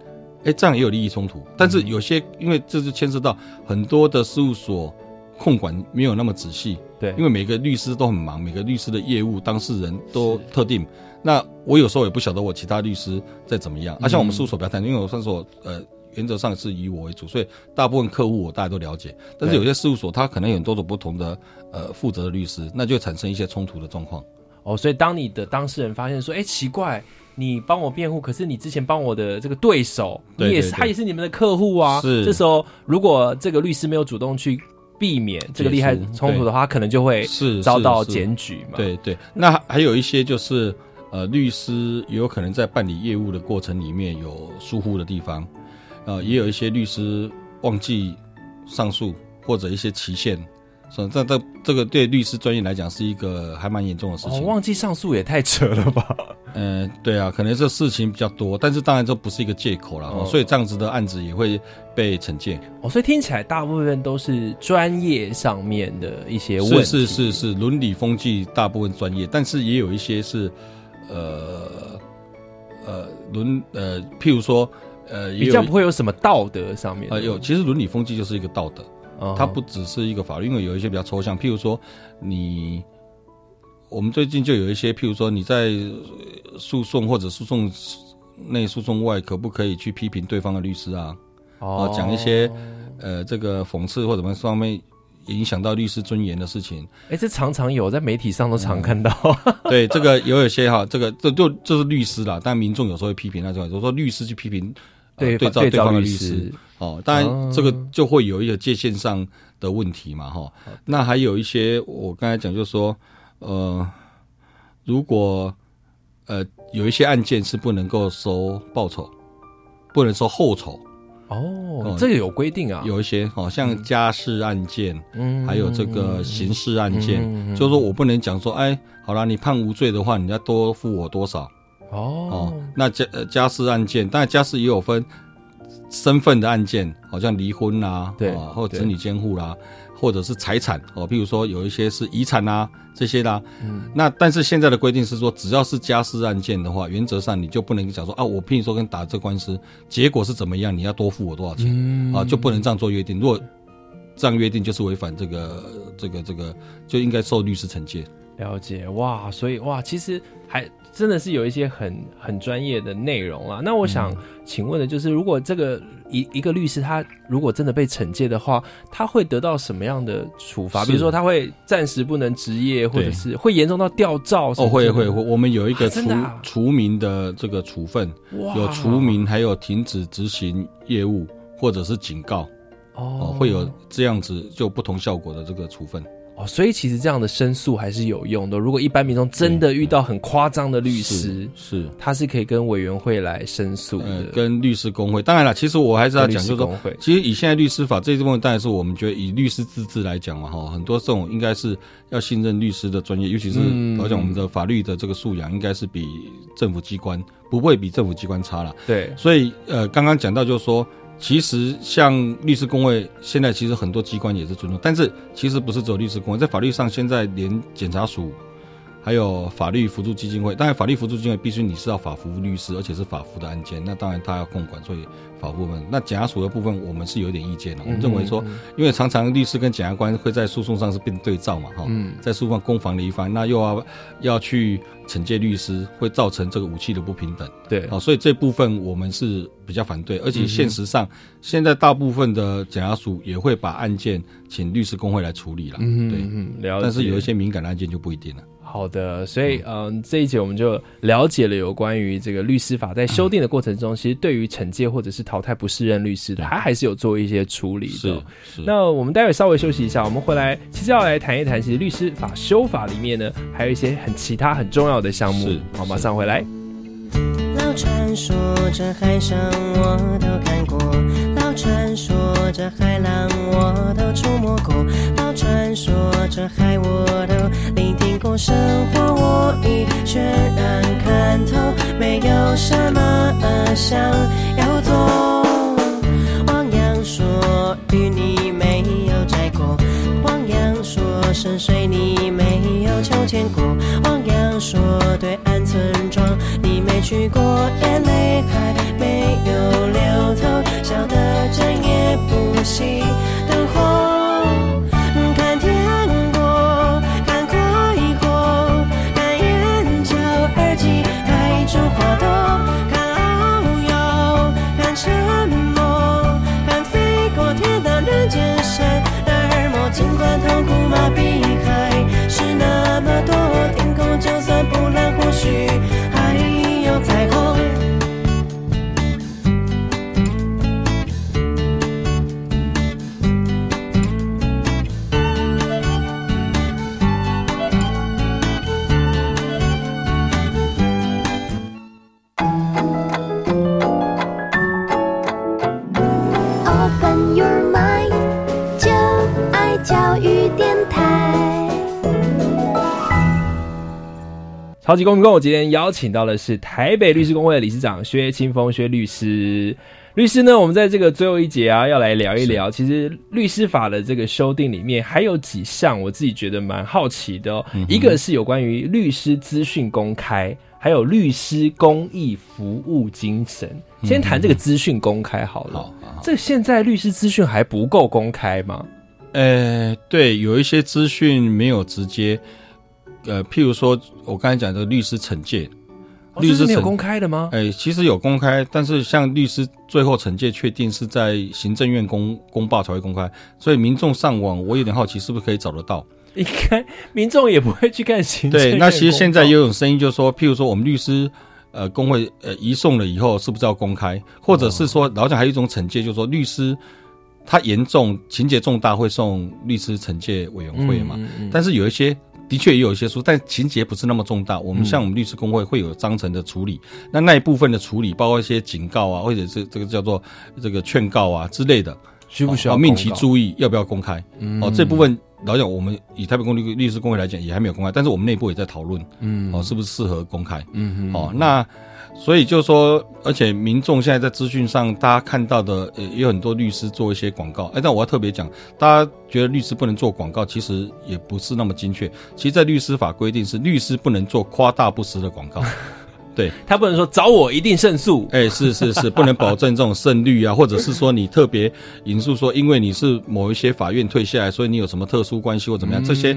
哎，这样也有利益冲突。但是有些因为这就牵涉到很多的事务所控管没有那么仔细，对，因为每个律师都很忙，每个律师的业务当事人都特定。那我有时候也不晓得我其他律师在怎么样。啊，像我们事务所不要谈，因为我算是我呃。原则上是以我为主，所以大部分客户我大家都了解。但是有些事务所他可能有很多种不同的呃负责的律师，那就产生一些冲突的状况。哦，所以当你的当事人发现说，哎，奇怪，你帮我辩护，可是你之前帮我的这个对手，你也是他也是你们的客户啊。是。这时候如果这个律师没有主动去避免这个利害冲突的话，可能就会是遭到检举嘛。对对。那还有一些就是呃，律师也有可能在办理业务的过程里面有疏忽的地方。呃，也有一些律师忘记上诉或者一些期限，所以这这这个对律师专业来讲是一个还蛮严重的事情。忘记上诉也太扯了吧？嗯，对啊，可能这事情比较多，但是当然这不是一个借口了，所以这样子的案子也会被惩戒。哦，所以听起来大部分都是专业上面的一些问题，是是是是伦理风纪大部分专业，但是也有一些是呃呃伦呃，譬如说。呃，比较不会有什么道德上面。呃，有，其实伦理风气就是一个道德，它不只是一个法律，因为有一些比较抽象，譬如说你，我们最近就有一些，譬如说你在诉讼或者诉讼内、诉讼外，可不可以去批评对方的律师啊？哦，讲一些呃这个讽刺或者什么方面影响到律师尊严的事情。哎，这常常有在媒体上都常看到。对，这个有有些哈，这个这就这是律师啦，但民众有时候会批评那种，如说律师去批评。对对照对方的律师哦，当然这个就会有一个界限上的问题嘛哈。那还有一些我刚才讲，就是说呃，如果呃有一些案件是不能够收报酬，不能收后酬哦，这个有规定啊。有一些好像家事案件，嗯，还有这个刑事案件，就是说我不能讲说，哎，好了，你判无罪的话，你要多付我多少。哦，那家家事案件，当然家事也有分身份的案件，好像离婚啦，对，或子女监护啦，或者是财产哦，譬如说有一些是遗产啊这些啦。嗯，那但是现在的规定是说，只要是家事案件的话，原则上你就不能讲说啊，我譬如说跟打这官司，结果是怎么样，你要多付我多少钱啊，就不能这样做约定。如果这样约定就是违反这个这个这个，就应该受律师惩戒。了解哇，所以哇，其实还。真的是有一些很很专业的内容啊。那我想请问的就是，如果这个一一个律师他如果真的被惩戒的话，他会得到什么样的处罚？比如说他会暂时不能执业，或者是会严重到吊照？哦，会会会。我们有一个除除名的这个处分，有除名，还有停止执行业务，或者是警告。哦，会有这样子就不同效果的这个处分。哦，所以其实这样的申诉还是有用的。如果一般民众真的遇到很夸张的律师，是他是可以跟委员会来申诉的，跟律师工会。当然了，其实我还是要讲，就是说，其实以现在律师法这一部分，当然是我们觉得以律师自治来讲嘛，哈，很多这种应该是要信任律师的专业，尤其是我讲我们的法律的这个素养，应该是比政府机关不会比政府机关差了。对，所以呃，刚刚讲到就是说。其实，像律师工会，现在其实很多机关也是尊重，但是其实不是只有律师工会，在法律上，现在连检察署。还有法律辅助基金会，当然法律辅助基金会必须你是要法服律师，而且是法服的案件，那当然他要控管，所以法部分。那检察署的部分，我们是有点意见的。我们认为说，因为常常律师跟检察官会在诉讼上是变对照嘛，哈，在诉讼攻防的一方，那又要要去惩戒律师，会造成这个武器的不平等。对，好，所以这部分我们是比较反对，而且现实上，现在大部分的检察署也会把案件请律师工会来处理了。嗯，对，但是有一些敏感的案件就不一定了。好的，所以嗯，这一节我们就了解了有关于这个律师法在修订的过程中，其实对于惩戒或者是淘汰不适任律师的，他还是有做一些处理的。是，那我们待会稍微休息一下，我们回来其实要来谈一谈，其实律师法修法里面呢，还有一些很其他很重要的项目。好，马上回来。老传说这海上我都看过，老传说这海浪我都触摸过，老传说这海我都生活我已全然看透，没有什么想要做。汪洋说与你没有摘过，汪洋说深水你没有秋千过，汪洋说对岸村庄你没去过，超级公民购，我今天邀请到的是台北律师公会的理事长薛清峰薛律师。律师呢，我们在这个最后一节啊，要来聊一聊，其实律师法的这个修订里面还有几项，我自己觉得蛮好奇的哦。一个是有关于律师资讯公开，还有律师公益服务精神。先谈这个资讯公开好了。这现在律师资讯还不够公开吗？呃，对，有一些资讯没有直接，呃，譬如说我刚才讲的律师惩戒。律师没有公开的吗？哎，其实有公开，但是像律师最后惩戒确定是在行政院公公报才会公开，所以民众上网，我有点好奇，是不是可以找得到？应该民众也不会去看行政。对，那其实现在也有声音，就是说，譬如说我们律师呃工会呃移送了以后，是不是要公开？或者是说，老蒋还有一种惩戒，就是说律师他严重情节重大会送律师惩戒委员会嘛？但是有一些。的确也有一些书，但情节不是那么重大。我们像我们律师工会会有章程的处理，那那一部分的处理，包括一些警告啊，或者是这个叫做这个劝告啊之类的，需不需要命其注意，要不要公开？哦，这部分老讲，我们以台北公律律师工会来讲，也还没有公开，但是我们内部也在讨论，嗯，哦，是不是适合公开？嗯嗯，哦，那。所以就是说，而且民众现在在资讯上，大家看到的呃，有很多律师做一些广告。哎，但我要特别讲，大家觉得律师不能做广告，其实也不是那么精确。其实，在律师法规定是，律师不能做夸大不实的广告。对他不能说找我一定胜诉。哎，是是是，不能保证这种胜率啊，或者是说你特别引述说，因为你是某一些法院退下来，所以你有什么特殊关系或怎么样，这些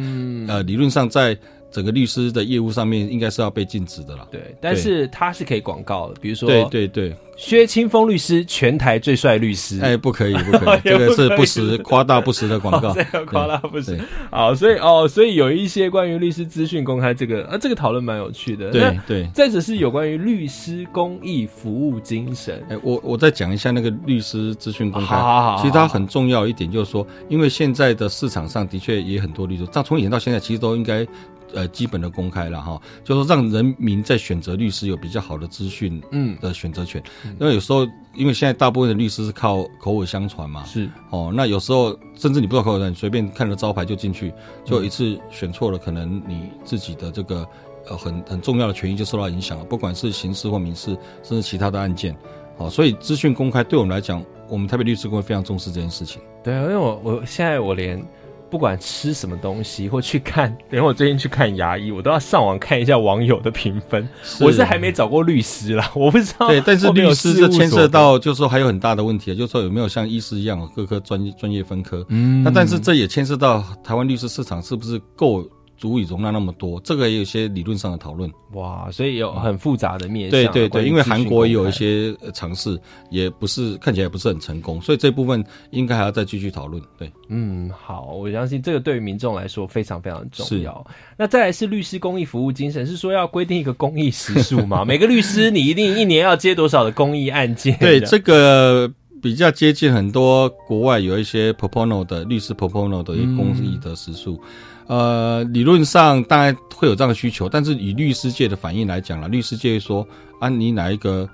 呃，理论上在。整个律师的业务上面应该是要被禁止的了。对，但是他是可以广告的，比如说，对对对，薛清风律师，全台最帅律师。哎，不可以，不可以，这个是不实、夸大不实的广告。这个夸大不实。好，所以哦，所以有一些关于律师资讯公开这个，啊，这个讨论蛮有趣的。对对。再者是有关于律师公益服务精神。哎，我我再讲一下那个律师资讯公开。好好。其实它很重要一点就是说，因为现在的市场上的确也很多律师，但从以前到现在，其实都应该。呃，基本的公开了哈，就是让人民在选择律师有比较好的资讯，嗯，的选择权。因为有时候，因为现在大部分的律师是靠口耳相传嘛，是哦。那有时候甚至你不知道口耳相传，随便看了招牌就进去，就一次选错了，可能你自己的这个呃很很重要的权益就受到影响了，不管是刑事或民事，甚至其他的案件。哦，所以资讯公开对我们来讲，我们台北律师公会非常重视这件事情。对，因为我我现在我连。不管吃什么东西，或去看，连我最近去看牙医，我都要上网看一下网友的评分。我是还没找过律师啦，我不知道。对，但是律师这牵涉到，就是说还有很大的问题，就是说有没有像医师一样各科专专业分科。嗯，那但是这也牵涉到台湾律师市场是不是够。足以容纳那么多，这个也有些理论上的讨论。哇，所以有很复杂的面。对对对，因为韩国也有一些尝试，也不是看起来不是很成功，所以这部分应该还要再继续讨论。对，嗯，好，我相信这个对于民众来说非常非常重要。那再来是律师公益服务精神，是说要规定一个公益时数吗？每个律师你一定一年要接多少的公益案件？对，这个比较接近很多国外有一些 proponal 的律师 proponal 的公益的时数。呃，理论上当然会有这样的需求，但是以律师界的反应来讲了，律师界说啊，你哪一个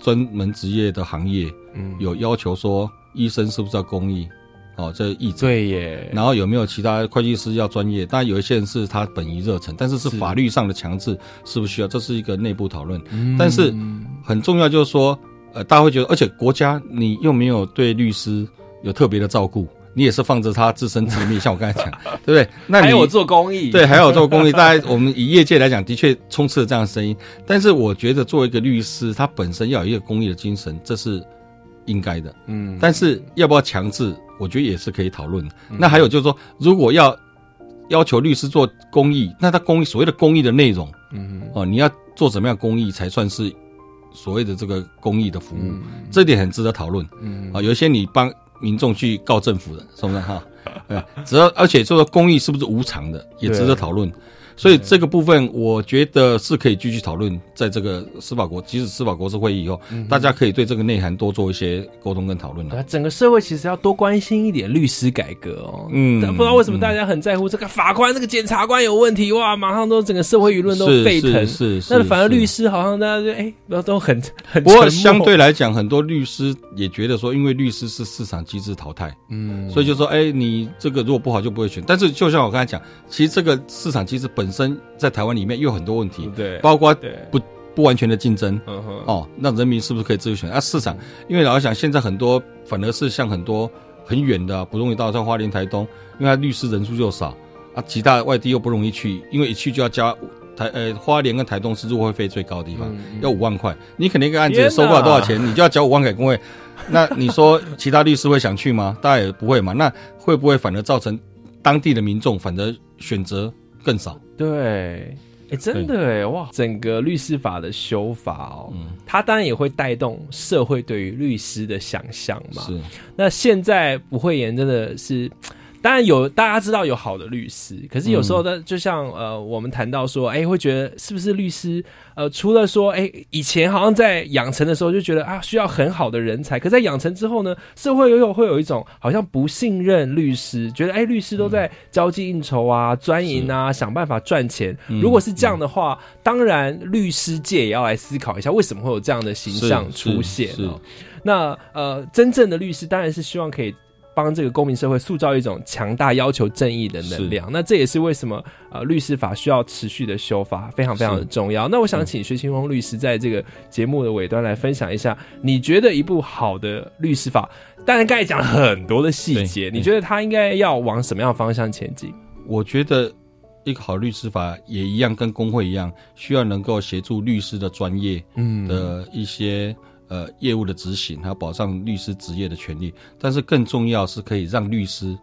专门职业的行业，嗯，有要求说医生是不是要公益？哦，这义对耶。然后有没有其他会计师要专业？当然有一些人是他本于热忱，但是是法律上的强制，是不是需要？这是一个内部讨论。但是很重要就是说，呃，大家会觉得，而且国家你又没有对律师有特别的照顾。你也是放着他自生自灭，像我刚才讲，对不对？那还有做公益，对，还有做公益。大家我们以业界来讲，的确充斥了这样的声音。但是我觉得，作为一个律师，他本身要有一个公益的精神，这是应该的。嗯，但是要不要强制，我觉得也是可以讨论。那还有就是说，如果要要求律师做公益，那他公益所谓的公益的内容，嗯，哦，你要做怎么样公益才算是所谓的这个公益的服务？这点很值得讨论。嗯，啊，有一些你帮。民众去告政府的，是不是哈？对，只要而且这个公益是不是无偿的，也值得讨论。所以这个部分，我觉得是可以继续讨论，在这个司法国，即使司法国事会议以后，大家可以对这个内涵多做一些沟通跟讨论了。整个社会其实要多关心一点律师改革哦。嗯，不知道为什么大家很在乎这个法官、这个检察官有问题，哇，马上都整个社会舆论都沸腾。是是。那反而律师好像大家就哎，都很很。不过相对来讲，很多律师也觉得说，因为律师是市场机制淘汰，嗯，所以就说，哎，你这个如果不好就不会选。但是就像我刚才讲，其实这个市场机制本本身在台湾里面又有很多问题，对，包括对，不不完全的竞争。哦，那人民是不是可以自由选择？啊，市场，因为老实讲，现在很多反而是像很多很远的不容易到，像花莲、台东，因为他律师人数就少啊，其他外地又不容易去，因为一去就要加台呃花莲跟台东是入会费最高的地方，要五万块，你肯定一个案子收不了多少钱，你就要交五万给工会。那你说其他律师会想去吗？大家也不会嘛。那会不会反而造成当地的民众反而选择更少？对。哎，真的哎，哇！整个律师法的修法哦，嗯它当然也会带动社会对于律师的想象嘛。是那现在不会言真的是，当然有大家知道有好的律师，可是有时候呢，就像呃，我们谈到说，哎，会觉得是不是律师呃，除了说，哎，以前好像在养成的时候就觉得啊，需要很好的人才，可在养成之后呢，社会又有会有一种好像不信任律师，觉得哎，律师都在交际应酬啊、专营啊，想办法赚钱。嗯如果是这样的话，当然律师界也要来思考一下，为什么会有这样的形象出现哦。那呃，真正的律师当然是希望可以帮这个公民社会塑造一种强大、要求正义的能量。那这也是为什么呃律师法需要持续的修法，非常非常的重要。那我想请薛清峰律师在这个节目的尾端来分享一下，你觉得一部好的律师法，当然刚才讲了很多的细节，你觉得它应该要往什么样的方向前进？我觉得一个好律师法也一样，跟工会一样，需要能够协助律师的专业嗯的一些呃业务的执行，还有保障律师职业的权利。但是更重要是可以让律师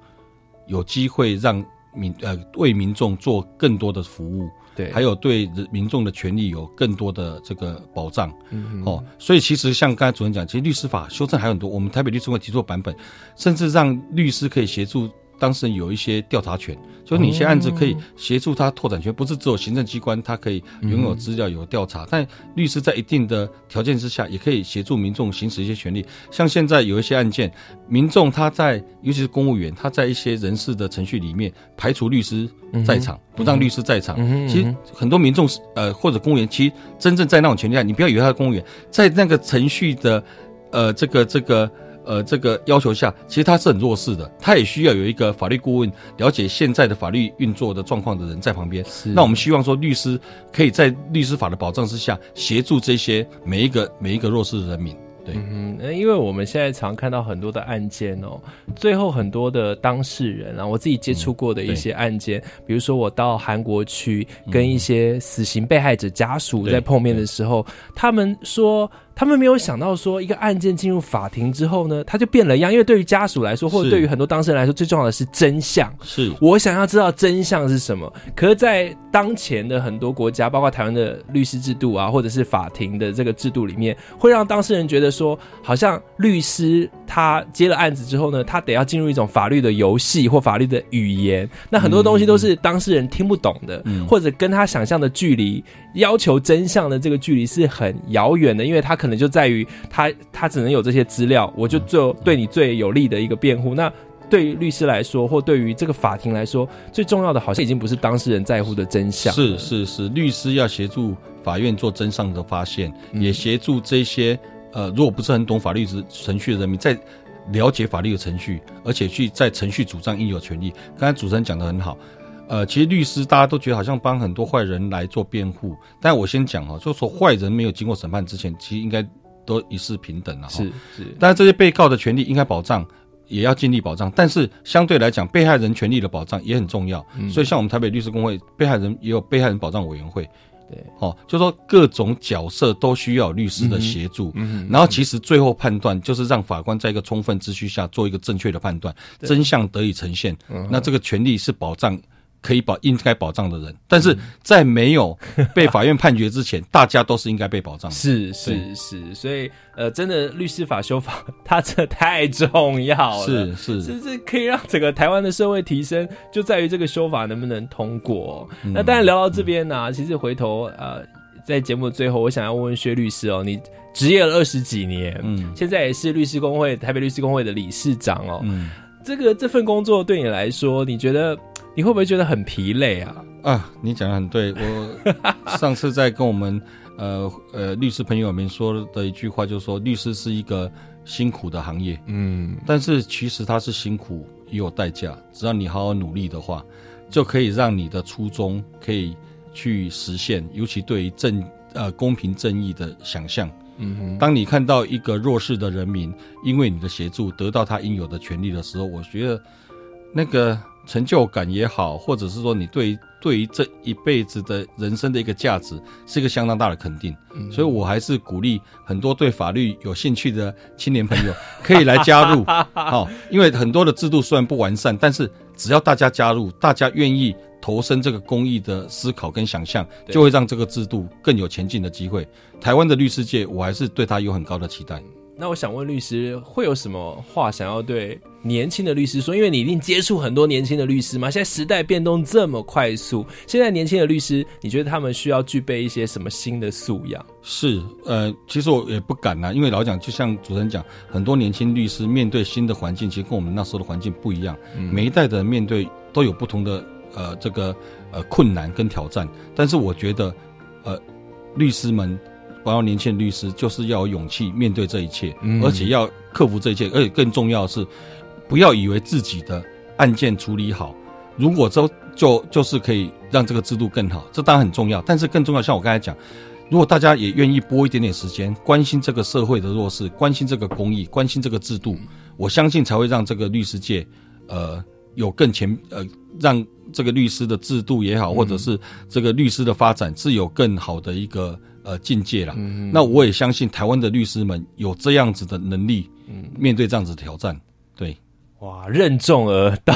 有机会让民呃为民众做更多的服务。对还有对人民众的权利有更多的这个保障，嗯哦，所以其实像刚才主任讲，其实律师法修正还有很多，我们台北律师会提出的版本，甚至让律师可以协助当事人有一些调查权，就是你一些案子可以协助他拓展权，不是只有行政机关他可以拥有资料有调查，但律师在一定的条件之下，也可以协助民众行使一些权利。像现在有一些案件，民众他在尤其是公务员，他在一些人事的程序里面排除律师在场，不让律师在场。嗯其实很多民众是呃或者公务员，其实真正在那种权利下，你不要以为他是公务员，在那个程序的呃这个这个。呃，这个要求下，其实他是很弱势的，他也需要有一个法律顾问，了解现在的法律运作的状况的人在旁边。那我们希望说，律师可以在律师法的保障之下，协助这些每一个每一个弱势的人民。对，嗯，呃因为我们现在常看到很多的案件哦，最后很多的当事人啊，我自己接触过的一些案件，比如说我到韩国去跟一些死刑被害者家属在碰面的时候，他们说。他们没有想到说，一个案件进入法庭之后呢，他就变了样。因为对于家属来说，或者对于很多当事人来说，最重要的是真相。是我想要知道真相是什么。可是，在当前的很多国家，包括台湾的律师制度啊，或者是法庭的这个制度里面，会让当事人觉得说，好像律师他接了案子之后呢，他得要进入一种法律的游戏或法律的语言。那很多东西都是当事人听不懂的，嗯或者跟他想象的距离、要求真相的这个距离是很遥远的，因为他可能就在于他他只能有这些资料，我就做对你最有利的一个辩护。那对于律师来说，或对于这个法庭来说，最重要的好像已经不是当事人在乎的真相。是是是，律师要协助法院做真相的发现，也协助这些呃，如果不是很懂法律程程序的人民，在了解法律的程序，而且去在程序主张应有权利。刚才主持人讲的很好。呃，其实律师大家都觉得好像帮很多坏人来做辩护，但我先讲哈，就是说坏人没有经过审判之前，其实应该都一视平等了哈。是是，但是这些被告的权利应该保障，也要尽力保障。但是相对来讲，被害人权利的保障也很重要。嗯所以像我们台北律师工会，被害人也有被害人保障委员会。对，哦，就说各种角色都需要律师的协助，嗯然后其实最后判断就是让法官在一个充分秩序下做一个正确的判断，真相得以呈现。嗯那这个权利是保障。可以保应该保障的人，但是在没有被法院判决之前，大家都是应该被保障的。是是是，所以呃，真的律师法修法，它这太重要了。是是这这可以让整个台湾的社会提升，就在于这个修法能不能通过。嗯那当然聊到这边呢、其实回头呃，在节目的最后，我想要问问薛律师哦，你职业了二十几年，嗯现在也是律师工会台北律师工会的理事长哦。嗯这个这份工作对你来说，你觉得你会不会觉得很疲累啊？啊，你讲的很对。我 上次在跟我们呃呃律师朋友们说的一句话，就是说律师是一个辛苦的行业，嗯，但是其实它是辛苦也有代价，只要你好好努力的话，就可以让你的初衷可以去实现，尤其对于正呃公平正义的想象。嗯哼，当你看到一个弱势的人民因为你的协助得到他应有的权利的时候，我觉得那个成就感也好，或者是说你对对于这一辈子的人生的一个价值，是一个相当大的肯定。所以我还是鼓励很多对法律有兴趣的青年朋友可以来加入。好，因为很多的制度虽然不完善，但是只要大家加入，大家愿意。投身这个公益的思考跟想象，就会让这个制度更有前进的机会。台湾的律师界，我还是对他有很高的期待。那我想问律师，会有什么话想要对年轻的律师说？因为你一定接触很多年轻的律师嘛。现在时代变动这么快速，现在年轻的律师，你觉得他们需要具备一些什么新的素养？是，呃，其实我也不敢呐，因为老讲，就像主持人讲，很多年轻律师面对新的环境，其实跟我们那时候的环境不一样。每一代的面对都有不同的。呃，这个呃困难跟挑战，但是我觉得，呃，律师们，包括年轻的律师，就是要有勇气面对这一切，而且要克服这一切，而且更重要的是，不要以为自己的案件处理好，如果都就就是可以让这个制度更好，这当然很重要，但是更重要，像我刚才讲，如果大家也愿意拨一点点时间，关心这个社会的弱势，关心这个公益，关心这个制度，我相信才会让这个律师界，呃，有更前呃让。这个律师的制度也好，或者是这个律师的发展是有更好的一个呃境界了。那我也相信台湾的律师们有这样子的能力，面对这样子的挑战。对，哇，任重而道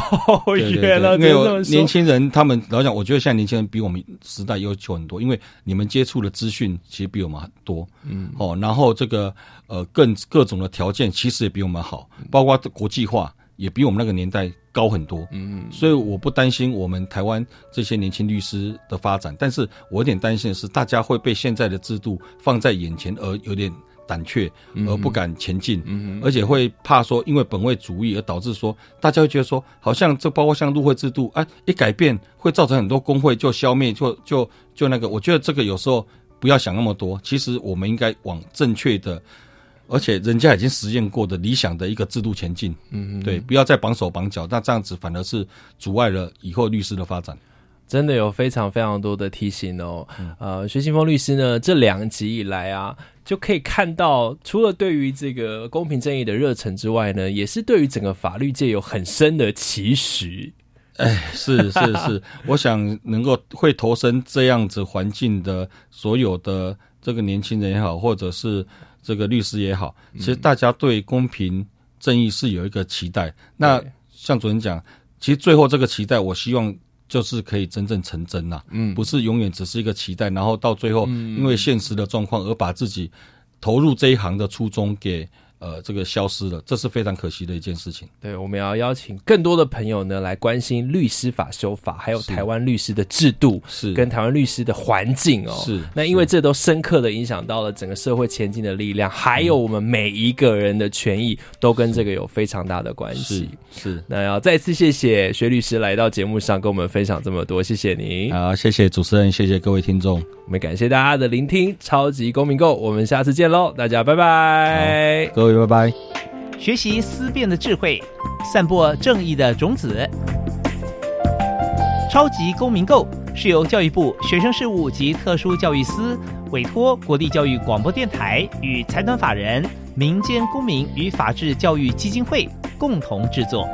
远了。因为年轻人他们老讲，我觉得现在年轻人比我们时代要求很多，因为你们接触的资讯其实比我们很多。嗯，哦，然后这个呃更各种的条件其实也比我们好，包括国际化。也比我们那个年代高很多，嗯。嗯，所以我不担心我们台湾这些年轻律师的发展，但是我有点担心的是，大家会被现在的制度放在眼前而有点胆怯，而不敢前进，嗯而且会怕说因为本位主义而导致说大家会觉得说，好像这包括像入会制度，哎，一改变会造成很多工会就消灭，就就就那个，我觉得这个有时候不要想那么多，其实我们应该往正确的。而且人家已经实验过的理想的一个制度前进，嗯，对，不要再绑手绑脚，那这样子反而是阻碍了以后律师的发展。真的有非常非常多的提醒哦。呃，薛新峰律师呢，这两集以来啊，就可以看到，除了对于这个公平正义的热忱之外呢，也是对于整个法律界有很深的期许。哎，是是是，我想能够会投身这样子环境的所有的这个年轻人也好，或者是。这个律师也好，其实大家对公平正义是有一个期待。那像主任讲，其实最后这个期待，我希望就是可以真正成真呐，嗯，不是永远只是一个期待，然后到最后因为现实的状况而把自己投入这一行的初衷给。呃，这个消失了，这是非常可惜的一件事情。对，我们要邀请更多的朋友呢，来关心律师法修法，还有台湾律师的制度，是跟台湾律师的环境哦。是，那因为这都深刻的影响到了整个社会前进的力量，还有我们每一个人的权益，都跟这个有非常大的关系。是，那要再次谢谢薛律师来到节目上跟我们分享这么多，谢谢你。好，谢谢主持人，谢谢各位听众，我们感谢大家的聆听，超级公民购，我们下次见喽，大家拜拜。拜拜！学习思辨的智慧，散播正义的种子。超级公民购是由教育部学生事务及特殊教育司委托国立教育广播电台与财团法人民间公民与法制教育基金会共同制作。